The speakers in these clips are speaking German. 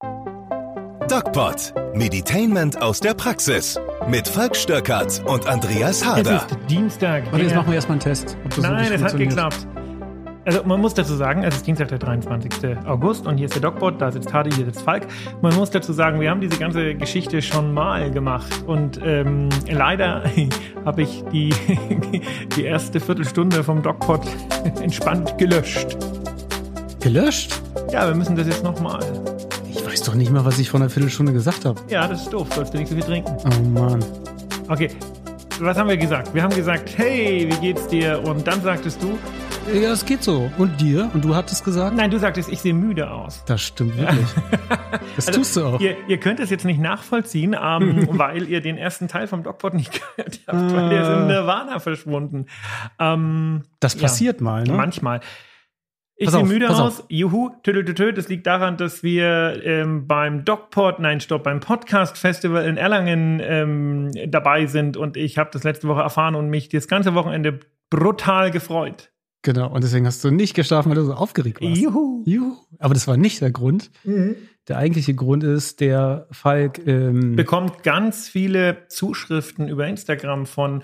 DocPod. Meditainment aus der Praxis. Mit Falk Stöckert und Andreas Harder. Es ist Dienstag. Warte, jetzt machen wir erstmal einen Test. ob das Nein, es hat geklappt. Also man muss dazu sagen, es ist Dienstag, der 23. August und hier ist der DocBot, da sitzt Hardy, hier sitzt Falk. Man muss dazu sagen, wir haben diese ganze Geschichte schon mal gemacht und ähm, leider habe ich die, die erste Viertelstunde vom DocBot entspannt gelöscht. Gelöscht? Ja, wir müssen das jetzt nochmal. Doch nicht mal, was ich vor einer Viertelstunde gesagt habe. Ja, das ist doof, sollst du nicht so viel trinken. Oh Mann. Okay, was haben wir gesagt? Wir haben gesagt, hey, wie geht's dir? Und dann sagtest du, Ja, es geht so. Und dir? Und du hattest gesagt? nein, du sagtest, ich sehe müde aus. Das stimmt wirklich. Das tust du auch. Also, Ihr, ihr könnt es jetzt nicht nachvollziehen, ähm, weil ihr den ersten Teil vom Dogpot nicht gehört habt, weil der ist in Nirvana verschwunden. Ähm, Das ja, passiert mal, ne? Manchmal. Ich sehe auf, müde aus. Juhu, tüdeltütü. Das liegt daran, dass wir ähm, beim Dogpot, nein, stopp, beim Podcast Festival in Erlangen ähm, dabei sind und ich habe das letzte Woche erfahren und mich das ganze Wochenende brutal gefreut. Genau. Und deswegen hast du nicht geschlafen, weil du so aufgeregt warst. Juhu. Juhu. Aber das war nicht der Grund. Der eigentliche Grund ist, der Falk. Ähm, bekommt ganz viele Zuschriften über Instagram von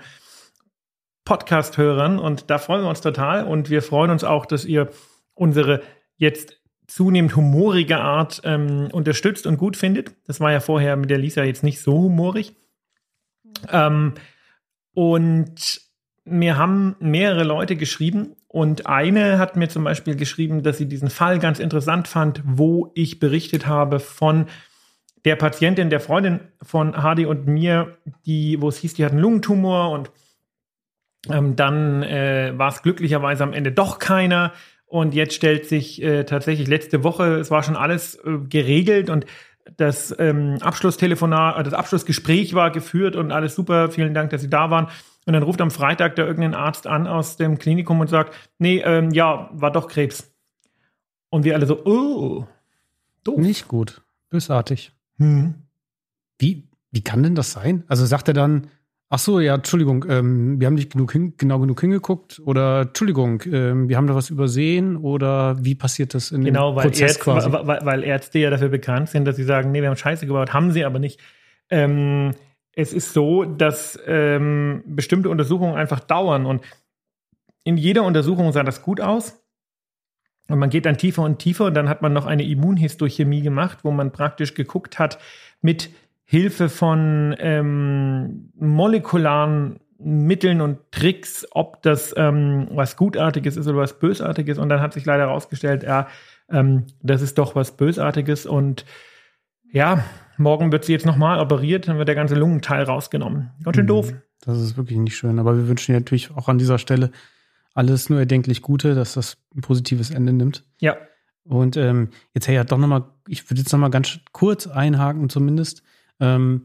Podcast-Hörern und da freuen wir uns total und wir freuen uns auch, dass ihr unsere jetzt zunehmend humorige Art ähm, unterstützt und gut findet. Das war ja vorher mit der Lisa jetzt nicht so humorig. Ähm, und mir haben mehrere Leute geschrieben und eine hat mir zum Beispiel geschrieben, dass sie diesen Fall ganz interessant fand, wo ich berichtet habe von der Patientin, der Freundin von Hardy und mir, die, wo es hieß, die hat einen Lungentumor und ähm, dann äh, war es glücklicherweise am Ende doch keiner. Und jetzt stellt sich äh, tatsächlich letzte Woche, es war schon alles äh, geregelt und das ähm, Abschlusstelefonat, äh, das Abschlussgespräch war geführt und alles super. Vielen Dank, dass Sie da waren. Und dann ruft am Freitag da irgendein Arzt an aus dem Klinikum und sagt, nee, ähm, ja, war doch Krebs. Und wir alle so, oh, doof. nicht gut. Bösartig. Hm. Wie, wie kann denn das sein? Also sagt er dann, ach so, ja, Entschuldigung, ähm, wir haben nicht genug hin, genau genug hingeguckt oder Entschuldigung, ähm, wir haben da was übersehen oder wie passiert das in Genau, dem weil, Prozess Ärzte, quasi? weil, weil Ärzte ja dafür bekannt sind, dass sie sagen, nee, wir haben Scheiße gebaut, haben sie aber nicht. Ähm, es ist so, dass ähm, bestimmte Untersuchungen einfach dauern und in jeder Untersuchung sah das gut aus. Und man geht dann tiefer und tiefer und dann hat man noch eine Immunhistochemie gemacht, wo man praktisch geguckt hat mit Hilfe von ähm, molekularen Mitteln und Tricks, ob das ähm, was Gutartiges ist oder was Bösartiges. Und dann hat sich leider herausgestellt, ja, ähm, das ist doch was Bösartiges. Und ja, morgen wird sie jetzt nochmal operiert, dann wird der ganze Lungenteil rausgenommen. Ganz schön Mhm. doof. Das ist wirklich nicht schön. Aber wir wünschen dir natürlich auch an dieser Stelle alles nur erdenklich Gute, dass das ein positives Ende nimmt. Ja. Und ähm, jetzt, hey, ja, doch nochmal, ich würde jetzt nochmal ganz kurz einhaken zumindest. Ähm,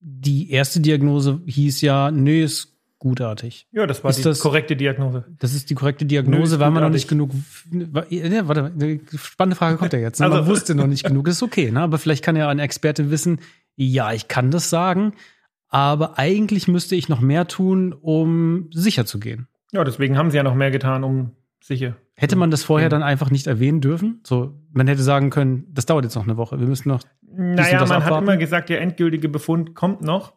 die erste Diagnose hieß ja, nö, ist gutartig. Ja, das war Ist die das- korrekte Diagnose. Das ist die korrekte Diagnose, weil man noch nicht genug. Ja, warte, eine spannende Frage kommt ja jetzt. ne? Man Also- wusste noch nicht genug, ist okay, ne? Aber vielleicht kann ja ein Experte wissen, ja, ich kann das sagen, aber eigentlich müsste ich noch mehr tun, um sicher zu gehen. Ja, deswegen haben sie ja noch mehr getan, um sicher. Hätte man das vorher dann einfach nicht erwähnen dürfen? So, man hätte sagen können, das dauert jetzt noch eine Woche. Wir müssen noch. Naja, man hat abwarten? immer gesagt, der endgültige Befund kommt noch.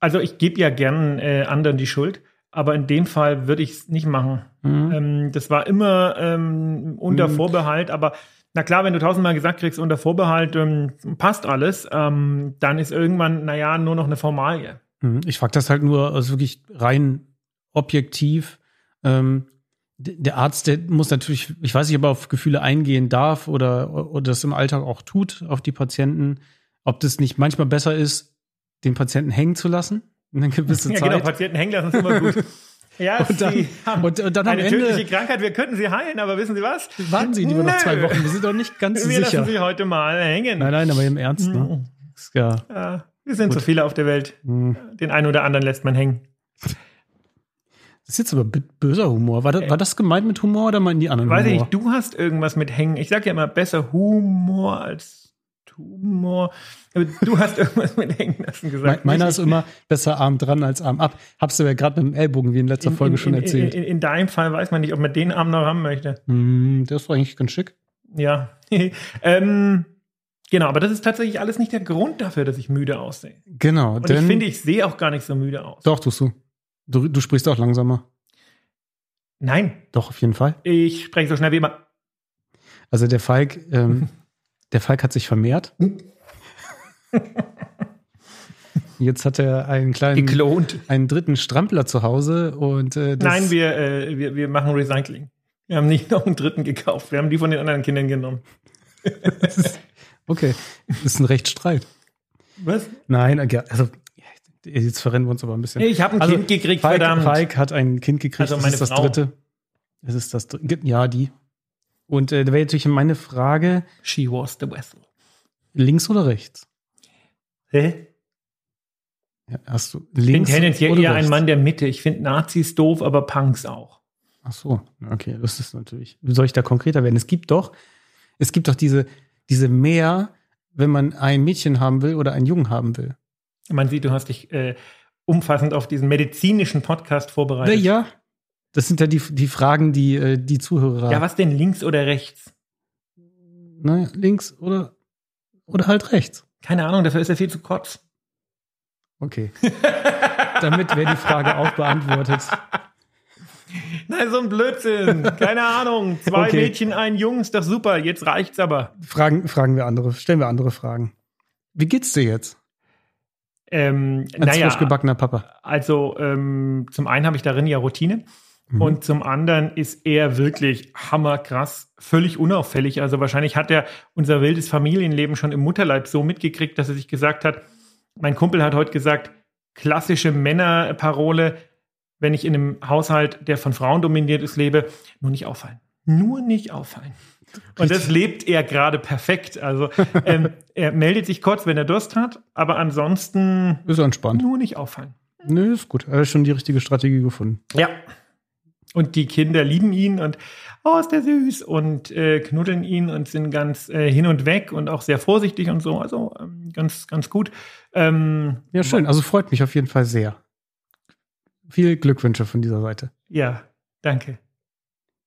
Also ich gebe ja gern äh, anderen die Schuld, aber in dem Fall würde ich es nicht machen. Mhm. Ähm, das war immer ähm, unter Mhm. Vorbehalt, aber na klar, wenn du tausendmal gesagt kriegst, unter Vorbehalt ähm, passt alles, ähm, dann ist irgendwann, naja, nur noch eine Formalie. Mhm. Ich frage das halt nur also wirklich rein objektiv. Ähm, der Arzt, der muss natürlich, ich weiß nicht, ob er auf Gefühle eingehen darf oder, oder das im Alltag auch tut auf die Patienten. Ob das nicht manchmal besser ist, den Patienten hängen zu lassen, eine gewisse Ja, Zeit. genau, Patienten hängen lassen ist immer gut. Ja, Und dann- sie haben und- und dann am eine Ende- tödliche Krankheit, wir könnten sie heilen, aber wissen Sie was? Warten Sie lieber noch Nö. zwei Wochen, wir sind doch nicht ganz Wir sicher. lassen sie heute mal hängen. Nein, nein, aber im Ernst, ne? Ist Ja. Ja, wir sind so viele auf der Welt. hm. Den einen oder anderen lässt man hängen. Das ist jetzt aber böser Humor. War das, war das gemeint mit Humor oder meinen die anderen Weiß ich Humor? nicht, du hast irgendwas mit Hängen. Ich sag ja immer besser Humor als Tumor. Aber du hast irgendwas mit Hängen lassen Me- gesagt. Meiner Nicht ist immer besser Arm dran als Arm ab. Hab's dir ja gerade mit dem Ellbogen wie in letzter in, Folge in, schon in, erzählt. In, in, in deinem Fall weiß man nicht, ob man den Arm noch haben möchte. Der ist doch eigentlich ganz schick. Ja. ähm, Genau, aber das ist tatsächlich alles nicht der Grund dafür, dass ich müde aussehe. Genau. Und ich finde, ich sehe auch gar nicht so müde aus. Doch, tust du. Du, du sprichst auch langsamer. Nein, Doch, auf jeden Fall. ich spreche so schnell wie immer. Also der Falk, ähm, der Falk hat sich vermehrt. Jetzt hat er einen kleinen, Geklont. einen dritten Strampler zu Hause und äh, Nein, wir, äh, wir, wir machen Recycling. Wir haben nicht noch einen dritten gekauft. Wir haben die von den anderen Kindern genommen. okay, das ist ein Rechtsstreit. Was? Nein, also jetzt verrennen wir uns aber ein bisschen. Ich habe ein Also, Kind gekriegt, Falk, verdammt. Falk hat ein Kind gekriegt. Also das meine ist das Frau. dritte. Das ist das dritte. Ja, die. Und äh, da wäre natürlich meine Frage: She was the vessel. links oder rechts? Hä? Ja, hast du Ich bin links tendenziell eher ein rechts? Mann der Mitte. Ich finde Nazis doof, aber Punks auch. Ach so, okay, das ist natürlich. Soll ich da konkreter werden? Es gibt doch, es gibt doch diese, diese mehr, wenn man ein Mädchen haben will oder einen Jungen haben will. Man sieht, du hast dich äh, umfassend auf diesen medizinischen Podcast vorbereitet. Ja, das sind ja die, die Fragen, die äh, die Zuhörer. Ja, was denn links oder rechts? Ne, links oder oder halt rechts. Keine Ahnung, dafür ist er viel zu kurz. Okay. Damit wäre die Frage auch beantwortet. Nein, so ein Blödsinn. Keine Ahnung. Zwei Okay. Mädchen, ein Junge, ist doch super. Jetzt reicht's aber. Fragen, fragen wir andere, stellen wir andere Fragen. Wie geht's dir jetzt? Ähm, Als naja, frisch gebackener Papa. also ähm, zum einen habe ich darin ja Routine. Mhm. Und zum anderen ist er wirklich hammerkrass, völlig unauffällig. Also wahrscheinlich hat er unser wildes Familienleben schon im Mutterleib so mitgekriegt, dass er sich gesagt hat, mein Kumpel hat heute gesagt, klassische Männerparole, wenn ich in einem Haushalt, der von Frauen dominiert ist, lebe, nur nicht auffallen. Nur nicht auffallen. Und das lebt er gerade perfekt. Also ähm, er meldet sich kurz, wenn er Durst hat, aber ansonsten Ist entspannt. nur nicht auffallen. Nö, ist gut. Er hat schon die richtige Strategie gefunden. Ja. Und die Kinder lieben ihn und oh, ist der süß und äh, knuddeln ihn und sind ganz äh, hin und weg und auch sehr vorsichtig und so. Also ähm, ganz, ganz gut. Ähm, Ja, schön. Also freut mich auf jeden Fall sehr. Viel Glückwünsche von dieser Seite. Ja, danke.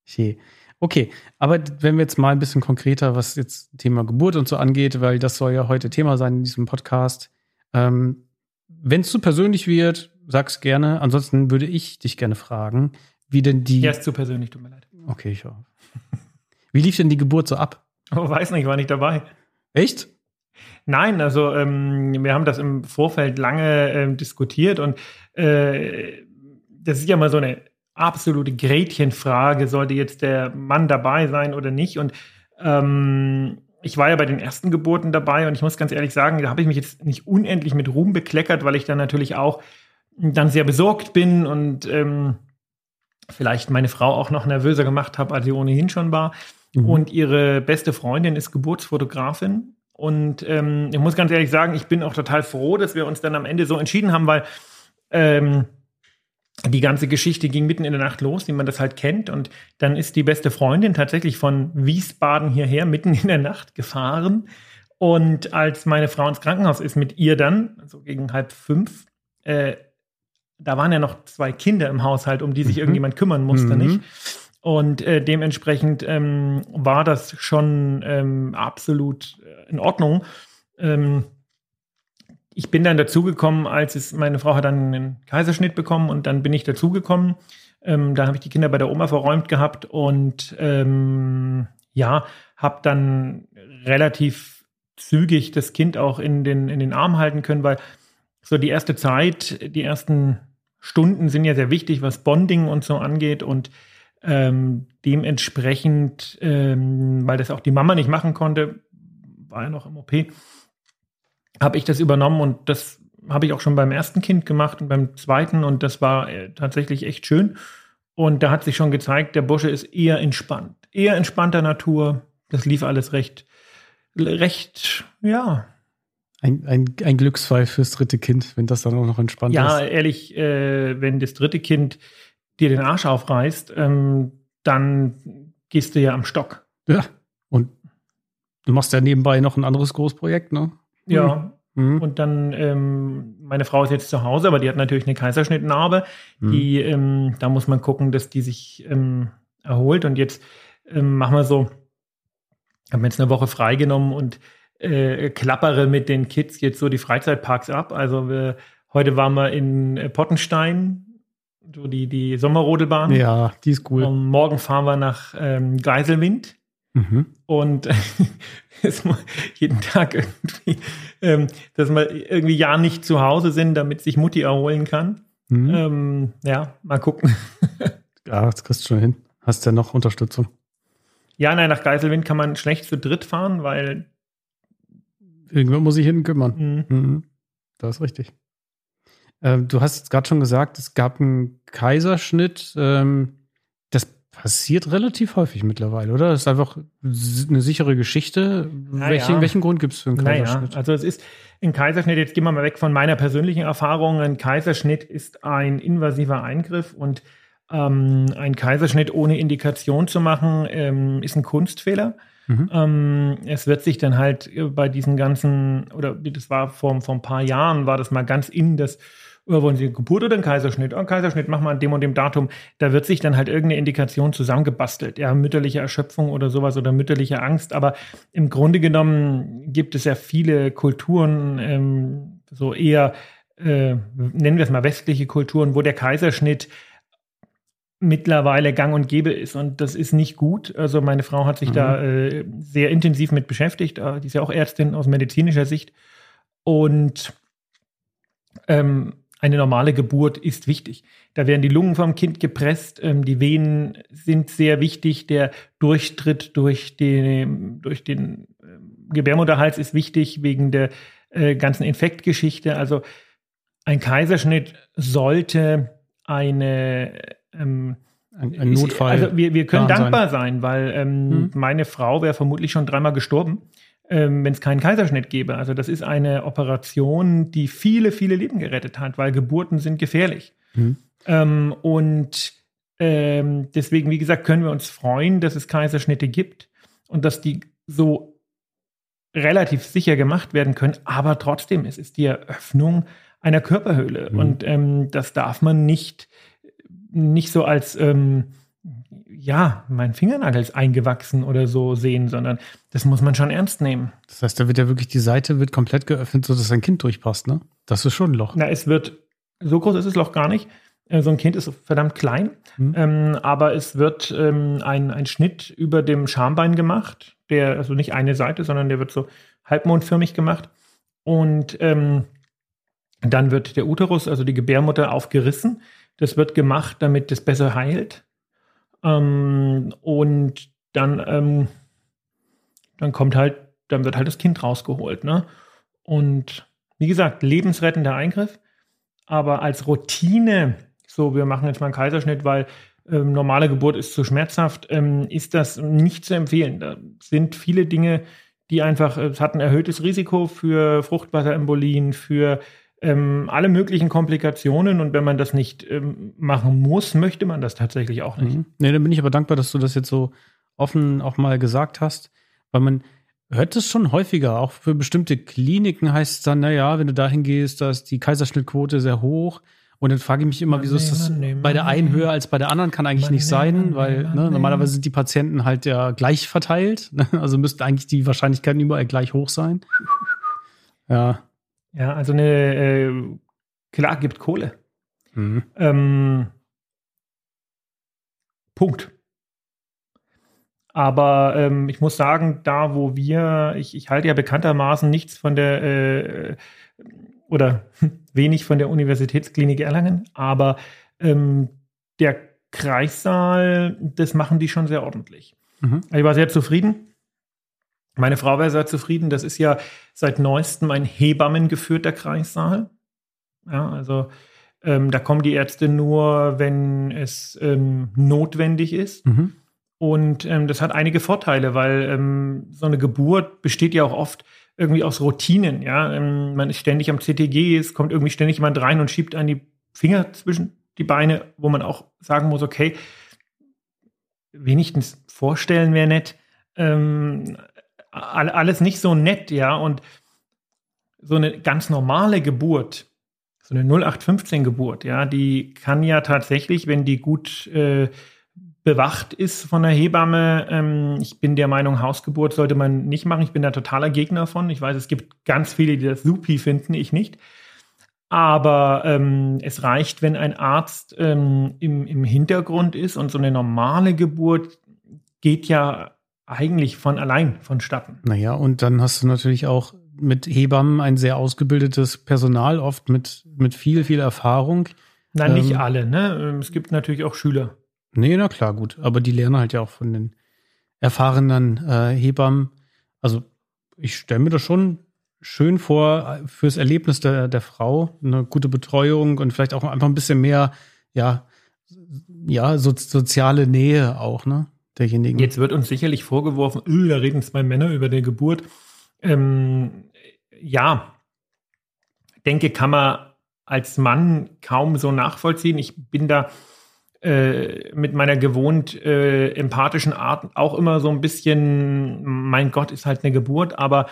Je. Okay, aber wenn wir jetzt mal ein bisschen konkreter, was jetzt Thema Geburt und so angeht, weil das soll ja heute Thema sein in diesem Podcast. Ähm, wenn es zu persönlich wird, sag's gerne. Ansonsten würde ich dich gerne fragen, wie denn die. Ja, ist zu persönlich, tut mir leid. Okay, ich auch. Wie lief denn die Geburt so ab? Oh, weiß nicht, war nicht dabei. Echt? Nein, also ähm, wir haben das im Vorfeld lange ähm, diskutiert und äh, das ist ja mal so eine absolute Gretchenfrage, sollte jetzt der Mann dabei sein oder nicht. Und ähm, ich war ja bei den ersten Geburten dabei und ich muss ganz ehrlich sagen, da habe ich mich jetzt nicht unendlich mit Ruhm bekleckert, weil ich dann natürlich auch dann sehr besorgt bin und ähm, vielleicht meine Frau auch noch nervöser gemacht habe, als sie ohnehin schon war. Mhm. Und ihre beste Freundin ist Geburtsfotografin. Und ähm, ich muss ganz ehrlich sagen, ich bin auch total froh, dass wir uns dann am Ende so entschieden haben, weil ähm, die ganze Geschichte ging mitten in der Nacht los, wie man das halt kennt. Und dann ist die beste Freundin tatsächlich von Wiesbaden hierher mitten in der Nacht gefahren. Und als meine Frau ins Krankenhaus ist mit ihr dann, also gegen halb fünf, äh, da waren ja noch zwei Kinder im Haushalt, um die sich Mhm. irgendjemand kümmern musste, Mhm. nicht? Und äh, dementsprechend ähm, war das schon ähm, absolut äh, in Ordnung. Ähm, ich bin dann dazugekommen, als es, meine Frau hat dann einen Kaiserschnitt bekommen und dann bin ich dazugekommen. Ähm, da habe ich die Kinder bei der Oma verräumt gehabt und ähm, ja, habe dann relativ zügig das Kind auch in den, in den Arm halten können, weil so die erste Zeit, die ersten Stunden sind ja sehr wichtig, was Bonding und so angeht und ähm, dementsprechend, ähm, weil das auch die Mama nicht machen konnte, war ja noch im OP, habe ich das übernommen und das habe ich auch schon beim ersten Kind gemacht und beim zweiten und das war äh, tatsächlich echt schön. Und da hat sich schon gezeigt, der Bursche ist eher entspannt, eher entspannter Natur. Das lief alles recht, recht, ja, Ein, ein, ein Glücksfall fürs dritte Kind, wenn das dann auch noch entspannt Ja, ist. ehrlich, äh, wenn das dritte Kind dir den Arsch aufreißt, ähm, dann gehst du ja am Stock. Ja. Und du machst ja nebenbei noch ein anderes Großprojekt, ne? Ja. Mhm. Und dann, ähm, meine Frau ist jetzt zu Hause, aber die hat natürlich eine Kaiserschnittnarbe. Mhm. Die, ähm, da muss man gucken, dass die sich ähm, erholt. Und jetzt ähm, machen wir so, haben jetzt eine Woche freigenommen und äh, klappere mit den Kids jetzt so die Freizeitparks ab. Also wir, heute waren wir in äh, Pottenstein, so die, die Sommerrodelbahn. Ja, die ist cool. Und morgen fahren wir nach ähm, Geiselwind. Mhm. Und jeden Tag irgendwie, ähm, dass wir irgendwie ja nicht zu Hause sind, damit sich Mutti erholen kann. Mhm. Ähm, ja, mal gucken. ja, das kriegst du schon hin. Hast du ja noch Unterstützung? Ja, nein, nach Geiselwind kann man schlecht zu dritt fahren, weil. Irgendwann muss ich hin kümmern. Mhm. Mhm. Das ist richtig. Ähm, du hast jetzt gerade schon gesagt, es gab einen Kaiserschnitt. Ähm, passiert relativ häufig mittlerweile, oder? Das ist einfach eine sichere Geschichte. Na welchen, welchen Grund gibt es für einen Kaiserschnitt? Naja, also es ist ein Kaiserschnitt, jetzt gehen wir mal weg von meiner persönlichen Erfahrung. Ein Kaiserschnitt ist ein invasiver Eingriff und ähm, ein Kaiserschnitt ohne Indikation zu machen, ähm, ist ein Kunstfehler. Mhm. Ähm, es wird sich dann halt bei diesen ganzen, oder das war vor, vor ein paar Jahren, war das mal ganz in das oder wollen Sie eine Geburt oder einen Kaiserschnitt? Oh, einen Kaiserschnitt machen wir an dem und dem Datum. Da wird sich dann halt irgendeine Indikation zusammengebastelt. Ja, mütterliche Erschöpfung oder sowas oder mütterliche Angst. Aber im Grunde genommen gibt es ja viele Kulturen, ähm, so eher, äh, nennen wir es mal westliche Kulturen, wo der Kaiserschnitt mittlerweile gang und gäbe ist. Und das ist nicht gut. Also meine Frau hat sich mhm. da äh, sehr intensiv mit beschäftigt. Äh, die ist ja auch Ärztin aus medizinischer Sicht. Und ähm, eine normale Geburt ist wichtig. Da werden die Lungen vom Kind gepresst, ähm, die Venen sind sehr wichtig, der Durchtritt durch den, durch den äh, Gebärmutterhals ist wichtig wegen der äh, ganzen Infektgeschichte. Also ein Kaiserschnitt sollte eine ähm, ein, ein Notfall. Also wir, wir können dankbar sein, sein weil ähm, hm. meine Frau wäre vermutlich schon dreimal gestorben ähm, wenn es keinen Kaiserschnitt gäbe. Also das ist eine Operation, die viele, viele Leben gerettet hat, weil Geburten sind gefährlich. Mhm. Ähm, und ähm, deswegen, wie gesagt, können wir uns freuen, dass es Kaiserschnitte gibt und dass die so relativ sicher gemacht werden können. Aber trotzdem, es ist die Eröffnung einer Körperhöhle. Mhm. Und ähm, das darf man nicht, nicht so als ähm, ja, mein Fingernagel ist eingewachsen oder so sehen, sondern das muss man schon ernst nehmen. Das heißt, da wird ja wirklich die Seite wird komplett geöffnet, sodass ein Kind durchpasst, ne? Das ist schon ein Loch. Na, es wird, so groß ist das Loch gar nicht. Äh, so ein Kind ist verdammt klein, mhm. ähm, aber es wird ähm, ein, ein Schnitt über dem Schambein gemacht, der, also nicht eine Seite, sondern der wird so halbmondförmig gemacht. Und ähm, dann wird der Uterus, also die Gebärmutter, aufgerissen. Das wird gemacht, damit es besser heilt. Ähm, und dann, ähm, dann kommt halt, dann wird halt das Kind rausgeholt. Ne? Und wie gesagt, lebensrettender Eingriff, aber als Routine, so wir machen jetzt mal einen Kaiserschnitt, weil ähm, normale Geburt ist zu schmerzhaft, ähm, ist das nicht zu empfehlen. Da sind viele Dinge, die einfach, es hat ein erhöhtes Risiko für Fruchtwasserembolien, für ähm, alle möglichen Komplikationen und wenn man das nicht ähm, machen muss, möchte man das tatsächlich auch nicht. Mhm. Nee, dann bin ich aber dankbar, dass du das jetzt so offen auch mal gesagt hast, weil man hört es schon häufiger, auch für bestimmte Kliniken heißt es dann, naja, wenn du dahin gehst, da ist die Kaiserschnittquote sehr hoch. Und dann frage ich mich immer, wieso ist das bei der einen höher als bei der anderen? Kann eigentlich nicht sein, weil ne, normalerweise sind die Patienten halt ja gleich verteilt. Ne? Also müssten eigentlich die Wahrscheinlichkeiten überall gleich hoch sein. Ja. Ja, also eine, äh, klar, gibt Kohle. Mhm. Ähm, Punkt. Aber ähm, ich muss sagen, da wo wir, ich, ich halte ja bekanntermaßen nichts von der äh, oder wenig von der Universitätsklinik Erlangen, aber ähm, der Kreissaal, das machen die schon sehr ordentlich. Mhm. Ich war sehr zufrieden. Meine Frau wäre sehr zufrieden. Das ist ja seit neuestem ein hebammengeführter Kreissaal. Ja, also ähm, da kommen die Ärzte nur, wenn es ähm, notwendig ist. Mhm. Und ähm, das hat einige Vorteile, weil ähm, so eine Geburt besteht ja auch oft irgendwie aus Routinen. Ja, ähm, man ist ständig am CTG, es kommt irgendwie ständig jemand rein und schiebt an die Finger zwischen die Beine, wo man auch sagen muss, okay, wenigstens vorstellen wäre nett. Ähm, alles nicht so nett, ja. Und so eine ganz normale Geburt, so eine 0815-Geburt, ja, die kann ja tatsächlich, wenn die gut äh, bewacht ist von der Hebamme. Ähm, ich bin der Meinung, Hausgeburt sollte man nicht machen. Ich bin da totaler Gegner von. Ich weiß, es gibt ganz viele, die das supi finden, ich nicht. Aber ähm, es reicht, wenn ein Arzt ähm, im, im Hintergrund ist und so eine normale Geburt geht ja eigentlich von allein vonstatten. Naja, und dann hast du natürlich auch mit Hebammen ein sehr ausgebildetes Personal, oft mit, mit viel, viel Erfahrung. Nein, nicht ähm, alle, ne? Ähm, es gibt natürlich auch Schüler. Nee, na klar, gut. Aber die lernen halt ja auch von den erfahrenen äh, Hebammen. Also ich stelle mir das schon schön vor fürs Erlebnis der, der Frau, eine gute Betreuung und vielleicht auch einfach ein bisschen mehr, ja, ja, so, soziale Nähe auch, ne? Derjenigen. Jetzt wird uns sicherlich vorgeworfen, öh, da reden zwei Männer über die Geburt. Ähm, ja, denke, kann man als Mann kaum so nachvollziehen. Ich bin da äh, mit meiner gewohnt äh, empathischen Art auch immer so ein bisschen, mein Gott, ist halt eine Geburt, aber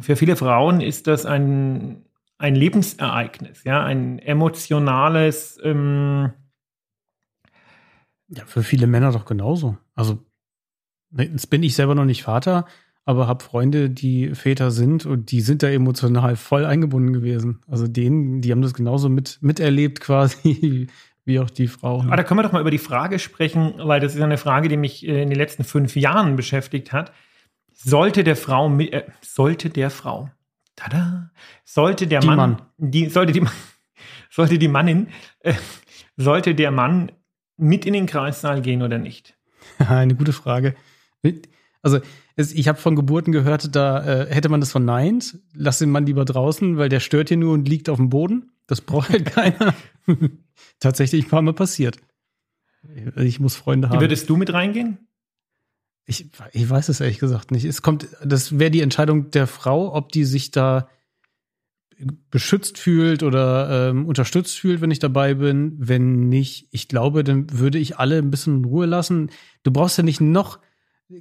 für viele Frauen ist das ein, ein Lebensereignis, ja, ein emotionales. Ähm ja, für viele Männer doch genauso. Also, jetzt bin ich selber noch nicht Vater, aber habe Freunde, die Väter sind und die sind da emotional voll eingebunden gewesen. Also denen, die haben das genauso mit, miterlebt quasi wie auch die Frau. Aber da können wir doch mal über die Frage sprechen, weil das ist eine Frage, die mich äh, in den letzten fünf Jahren beschäftigt hat. Sollte der Frau, äh, sollte der Frau, tada, sollte der die Mann, Mann, die, sollte die, sollte die Mannin, äh, sollte der Mann mit in den Kreissaal gehen oder nicht? Eine gute Frage. Also es, ich habe von Geburten gehört, da äh, hätte man das verneint. Lass den Mann lieber draußen, weil der stört hier nur und liegt auf dem Boden. Das braucht halt keiner. Tatsächlich ein paar Mal passiert. Ich muss Freunde haben. Würdest du mit reingehen? Ich, ich weiß es ehrlich gesagt nicht. Es kommt, das wäre die Entscheidung der Frau, ob die sich da beschützt fühlt oder ähm, unterstützt fühlt, wenn ich dabei bin. Wenn nicht, ich glaube, dann würde ich alle ein bisschen in Ruhe lassen. Du brauchst ja nicht noch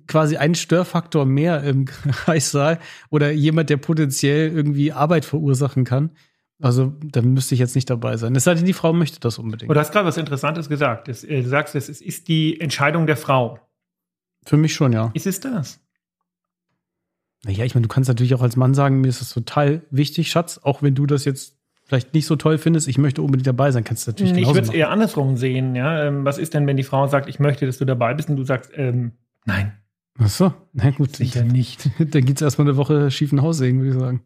quasi einen Störfaktor mehr im Kreissaal oder jemand, der potenziell irgendwie Arbeit verursachen kann. Also, dann müsste ich jetzt nicht dabei sein. Es sei denn, die Frau möchte das unbedingt. Und du hast gerade was Interessantes gesagt. Äh, du sagst, es ist die Entscheidung der Frau. Für mich schon, ja. Ist es das? Naja, ich meine, du kannst natürlich auch als Mann sagen, mir ist das total wichtig, Schatz, auch wenn du das jetzt vielleicht nicht so toll findest, ich möchte unbedingt dabei sein, kannst du natürlich Ich würde es eher andersrum sehen, ja. Ähm, was ist denn, wenn die Frau sagt, ich möchte, dass du dabei bist und du sagst, ähm, nein. Ach so, na gut. Sicher nicht. Dann geht es erstmal eine Woche schiefen Haussegen, würde ich sagen.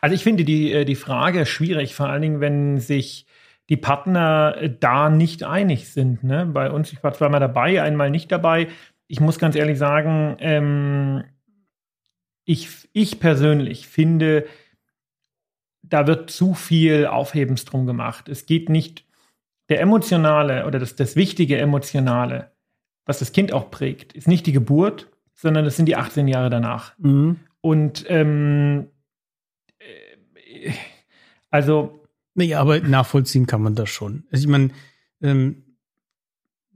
Also ich finde die, äh, die Frage schwierig, vor allen Dingen, wenn sich die Partner äh, da nicht einig sind. Ne? Bei uns, ich war zweimal dabei, einmal nicht dabei ich muss ganz ehrlich sagen, ähm, ich, ich persönlich finde, da wird zu viel Aufhebens drum gemacht. Es geht nicht, der emotionale oder das, das wichtige emotionale, was das Kind auch prägt, ist nicht die Geburt, sondern es sind die 18 Jahre danach. Mhm. Und ähm, äh, also. Nee, aber nachvollziehen kann man das schon. Also ich meine, ähm,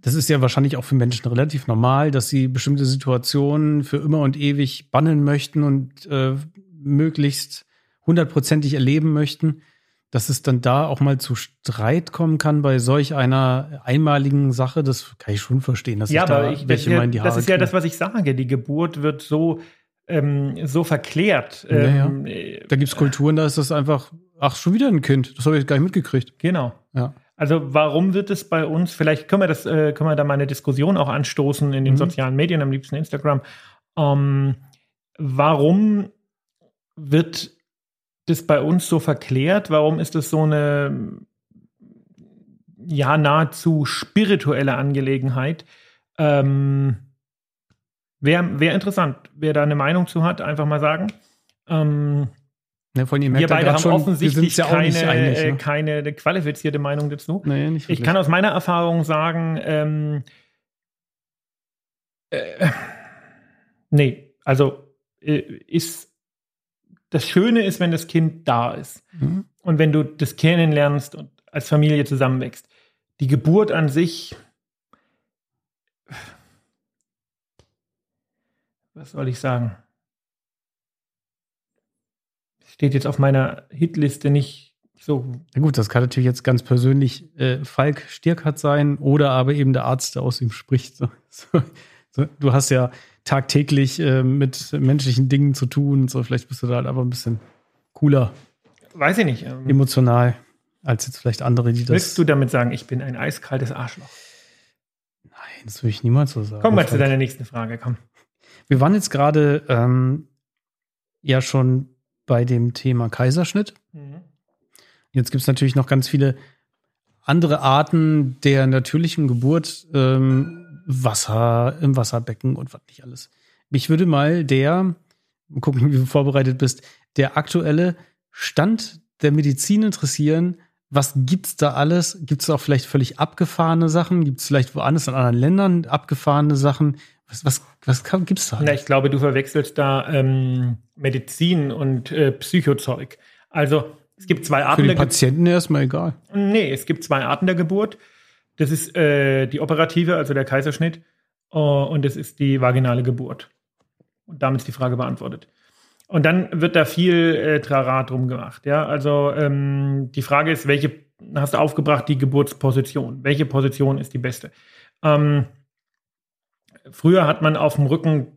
das ist ja wahrscheinlich auch für Menschen relativ normal, dass sie bestimmte Situationen für immer und ewig bannen möchten und äh, möglichst hundertprozentig erleben möchten, dass es dann da auch mal zu Streit kommen kann bei solch einer einmaligen Sache, das kann ich schon verstehen, dass ja, ich da aber ich, welche mal in die Haare Das ist ja das, was ich sage. Die Geburt wird so, ähm, so verklärt. Ähm, ja, ja. Da gibt es Kulturen, da ist das einfach, ach, schon wieder ein Kind. Das habe ich gar nicht mitgekriegt. Genau. Ja. Also warum wird es bei uns, vielleicht können wir das, äh, können wir da mal eine Diskussion auch anstoßen in den mhm. sozialen Medien, am liebsten Instagram. Ähm, warum wird das bei uns so verklärt? Warum ist das so eine ja nahezu spirituelle Angelegenheit? Ähm, Wäre wär interessant, wer da eine Meinung zu hat, einfach mal sagen. Ähm, ja, von wir beide haben schon, offensichtlich ja keine, ne? Keine qualifizierte Meinung dazu. Nee, nicht ich kann aus meiner Erfahrung sagen, ähm, äh, nee, also äh, ist das Schöne ist, wenn das Kind da ist mhm. und wenn du das kennenlernst und als Familie zusammenwächst. Die Geburt an sich, was soll ich sagen? Steht jetzt auf meiner Hitliste nicht So. Na gut, das kann natürlich jetzt ganz persönlich äh, Falk Stierkart sein oder aber eben der Arzt, der aus ihm spricht. So, so. Du hast ja tagtäglich äh, mit menschlichen Dingen zu tun. So, vielleicht bist du da halt einfach ein bisschen cooler. Weiß ich nicht. Ähm, emotional als jetzt vielleicht andere, die das. Willst du damit sagen, ich bin ein eiskaltes Arschloch? Nein, das würde ich niemals so sagen. Kommen wir zu deiner nächsten Frage, komm. Wir waren jetzt gerade ähm, ja schon bei dem Thema Kaiserschnitt. Mhm. Jetzt gibt es natürlich noch ganz viele andere Arten der natürlichen Geburt, ähm, Wasser im Wasserbecken und was nicht alles. Mich würde mal der, gucken, wie du vorbereitet bist, der aktuelle Stand der Medizin interessieren. Was gibt's da alles? Gibt es auch vielleicht völlig abgefahrene Sachen? Gibt es vielleicht woanders in anderen Ländern abgefahrene Sachen? Was, was, was kann, gibt's da? Na, ich glaube, du verwechselst da ähm, Medizin und äh, Psychozeug. Also es gibt zwei Arten. Für den Patienten erstmal egal. Nee, es gibt zwei Arten der Geburt. Das ist äh, die operative, also der Kaiserschnitt, uh, und das ist die vaginale Geburt. Und damit ist die Frage beantwortet. Und dann wird da viel äh, Trara drum gemacht. Ja, also ähm, die Frage ist, welche hast du aufgebracht, die Geburtsposition? Welche Position ist die beste? Ähm, früher hat man auf dem Rücken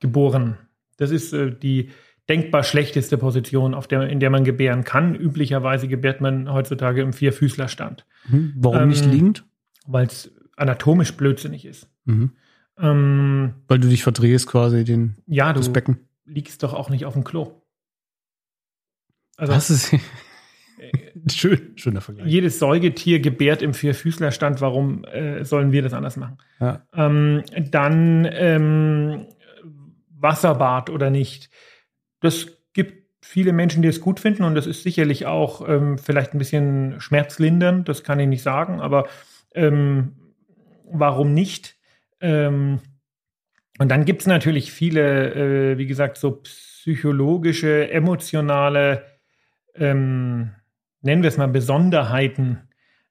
geboren. Das ist äh, die denkbar schlechteste Position, auf der, in der man gebären kann. Üblicherweise gebärt man heutzutage im Vierfüßlerstand. Mhm. Warum ähm, nicht liegend? Weil es anatomisch blödsinnig ist. Mhm. Ähm, Weil du dich verdrehst quasi den, ja, das Becken liegst doch auch nicht auf dem Klo. Also, das ist schön, schöner Vergleich. Jedes Säugetier gebärt im Vierfüßlerstand. Warum äh, sollen wir das anders machen? Ja. Ähm, dann ähm, Wasserbad oder nicht. Das gibt viele Menschen, die es gut finden und das ist sicherlich auch ähm, vielleicht ein bisschen schmerzlindernd. Das kann ich nicht sagen, aber ähm, warum nicht? Ähm, und dann gibt es natürlich viele, äh, wie gesagt, so psychologische, emotionale, ähm, nennen wir es mal Besonderheiten,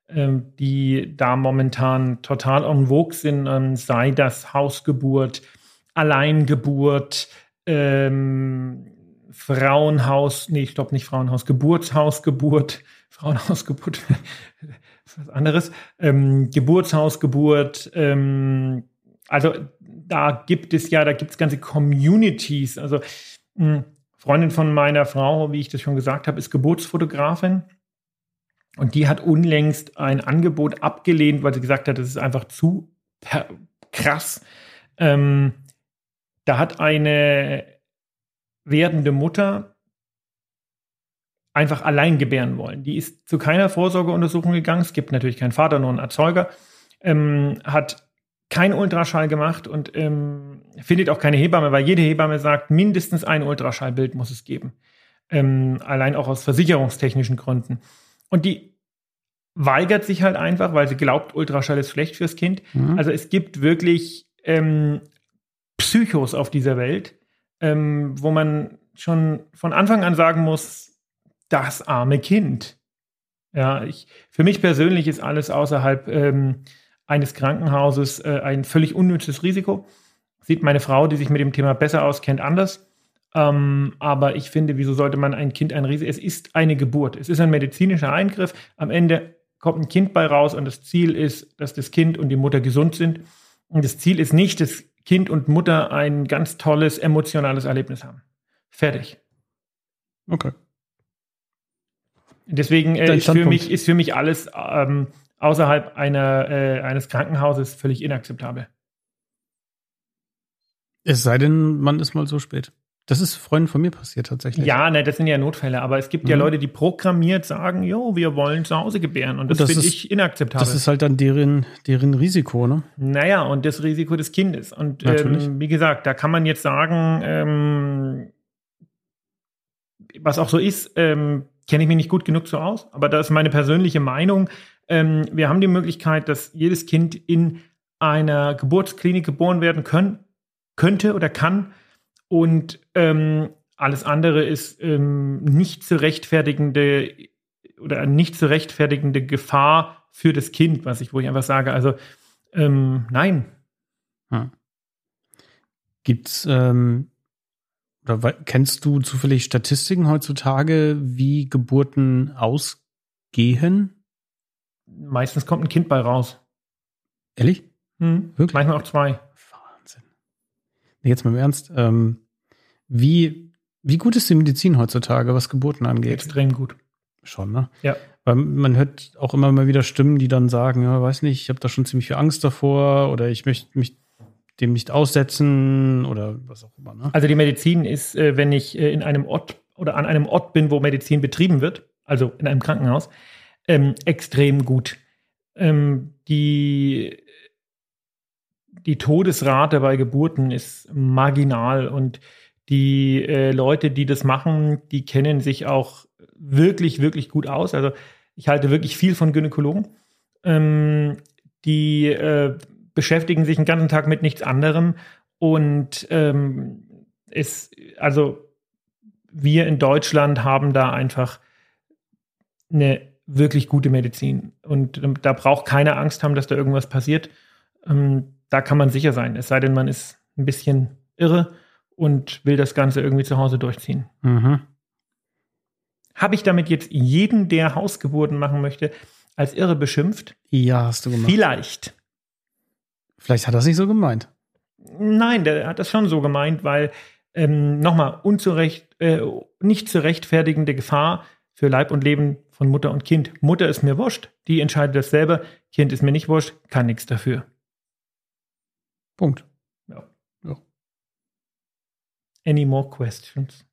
ähm, die da momentan total en vogue sind, ähm, sei das Hausgeburt, Alleingeburt, ähm, Frauenhaus, nee, ich glaube nicht Frauenhaus, Geburtshausgeburt, Frauenhausgeburt, was anderes, ähm, Geburtshausgeburt, ähm, also da gibt es ja, da gibt es ganze Communities. Also eine hm, Freundin von meiner Frau, wie ich das schon gesagt habe, ist Geburtsfotografin. Und die hat unlängst ein Angebot abgelehnt, weil sie gesagt hat, das ist einfach zu krass. Ähm, da hat eine werdende Mutter einfach allein gebären wollen. Die ist zu keiner Vorsorgeuntersuchung gegangen. Es gibt natürlich keinen Vater, nur einen Erzeuger. Ähm, hat kein Ultraschall gemacht und ähm, findet auch keine Hebamme, weil jede Hebamme sagt, mindestens ein Ultraschallbild muss es geben. Ähm, allein auch aus versicherungstechnischen Gründen. Und die weigert sich halt einfach, weil sie glaubt, Ultraschall ist schlecht fürs Kind. Mhm. Also es gibt wirklich ähm, Psychos auf dieser Welt, ähm, wo man schon von Anfang an sagen muss, das arme Kind. Ja, ich, für mich persönlich ist alles außerhalb ähm, eines Krankenhauses äh, ein völlig unnützes Risiko. Sieht meine Frau, die sich mit dem Thema besser auskennt, anders. Ähm, aber ich finde, wieso sollte man ein Kind ein Risiko? Es ist eine Geburt. Es ist ein medizinischer Eingriff. Am Ende kommt ein Kind bei raus und das Ziel ist, dass das Kind und die Mutter gesund sind. Und das Ziel ist nicht, dass Kind und Mutter ein ganz tolles emotionales Erlebnis haben. Fertig. Okay. Deswegen äh, ist, für mich, ist für mich alles ähm, außerhalb einer, äh, eines Krankenhauses völlig inakzeptabel. Es sei denn, man ist mal so spät. Das ist Freunden von mir passiert tatsächlich. Ja, ne, das sind ja Notfälle, aber es gibt mhm. ja Leute, die programmiert sagen, jo, wir wollen zu Hause gebären. Und das, das finde ich inakzeptabel. Das ist halt dann deren, deren Risiko, ne? Naja, und das Risiko des Kindes. Und ähm, wie gesagt, da kann man jetzt sagen, ähm, was auch so ist, ähm, kenne ich mich nicht gut genug so aus, aber das ist meine persönliche Meinung. Ähm, wir haben die Möglichkeit, dass jedes Kind in einer Geburtsklinik geboren werden können, könnte oder kann. Und ähm, alles andere ist ähm, nicht zu rechtfertigende oder nicht zu rechtfertigende Gefahr für das Kind, was ich, wo ich einfach sage, also ähm, nein. Hm. Gibt es, ähm, oder kennst du zufällig Statistiken heutzutage, wie Geburten ausgehen? Meistens kommt ein Kind bei raus. Ehrlich? Hm. Wirklich? Manchmal auch zwei. Jetzt mal im Ernst. Ähm, wie, wie gut ist die Medizin heutzutage, was Geburten angeht? Extrem gut. Schon, ne? Ja. Weil man hört auch immer mal wieder Stimmen, die dann sagen, ja, weiß nicht, ich habe da schon ziemlich viel Angst davor oder ich möchte mich dem nicht aussetzen oder was auch immer. Ne? Also die Medizin ist, äh, wenn ich äh, in einem Ort oder an einem Ort bin, wo Medizin betrieben wird, also in einem Krankenhaus, ähm, extrem gut. Ähm, die, die Todesrate bei Geburten ist marginal und die äh, Leute, die das machen, die kennen sich auch wirklich, wirklich gut aus. Also ich halte wirklich viel von Gynäkologen. Ähm, die äh, beschäftigen sich den ganzen Tag mit nichts anderem und ähm, es, also wir in Deutschland haben da einfach eine wirklich gute Medizin und ähm, da braucht keiner Angst haben, dass da irgendwas passiert. Ähm, da kann man sicher sein, es sei denn, man ist ein bisschen irre und will das Ganze irgendwie zu Hause durchziehen. Mhm. Habe ich damit jetzt jeden, der Hausgeburten machen möchte, als irre beschimpft? Ja, hast du gemacht. Vielleicht. Vielleicht hat er es nicht so gemeint. Nein, der hat das schon so gemeint, weil ähm, nochmal unzurecht, äh, nicht zu rechtfertigende Gefahr für Leib und Leben von Mutter und Kind. Mutter ist mir wurscht, die entscheidet das selber. Kind ist mir nicht wurscht, kann nichts dafür. Punkt. Ja. ja. Any more questions?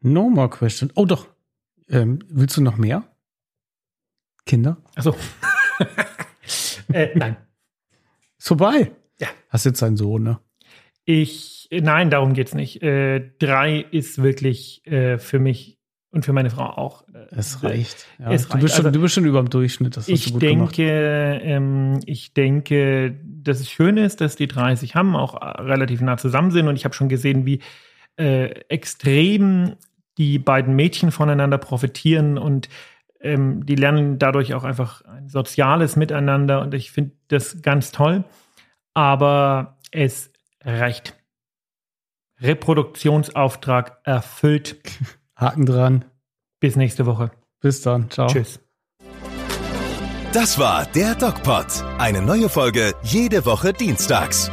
No more questions. Oh doch, ähm, willst du noch mehr? Kinder? Achso. äh, nein. Ist vorbei. Ja. Hast jetzt einen Sohn, ne? Ich, nein, darum geht's nicht. Äh, drei ist wirklich äh, für mich und für meine Frau auch. Äh, es reicht. Ja. Es du, Bist schon, also, du bist schon über dem Durchschnitt. Das ich denke, ähm, ich denke, dass es schön ist, dass die drei sich haben, auch äh, relativ nah zusammen sind. Und ich habe schon gesehen, wie äh, extrem die beiden Mädchen voneinander profitieren und ähm, die lernen dadurch auch einfach ein soziales Miteinander und ich finde das ganz toll. Aber es reicht. Reproduktionsauftrag erfüllt. Haken dran. Bis nächste Woche. Bis dann. Ciao. Tschüss. Das war der DocPod. Eine neue Folge jede Woche dienstags.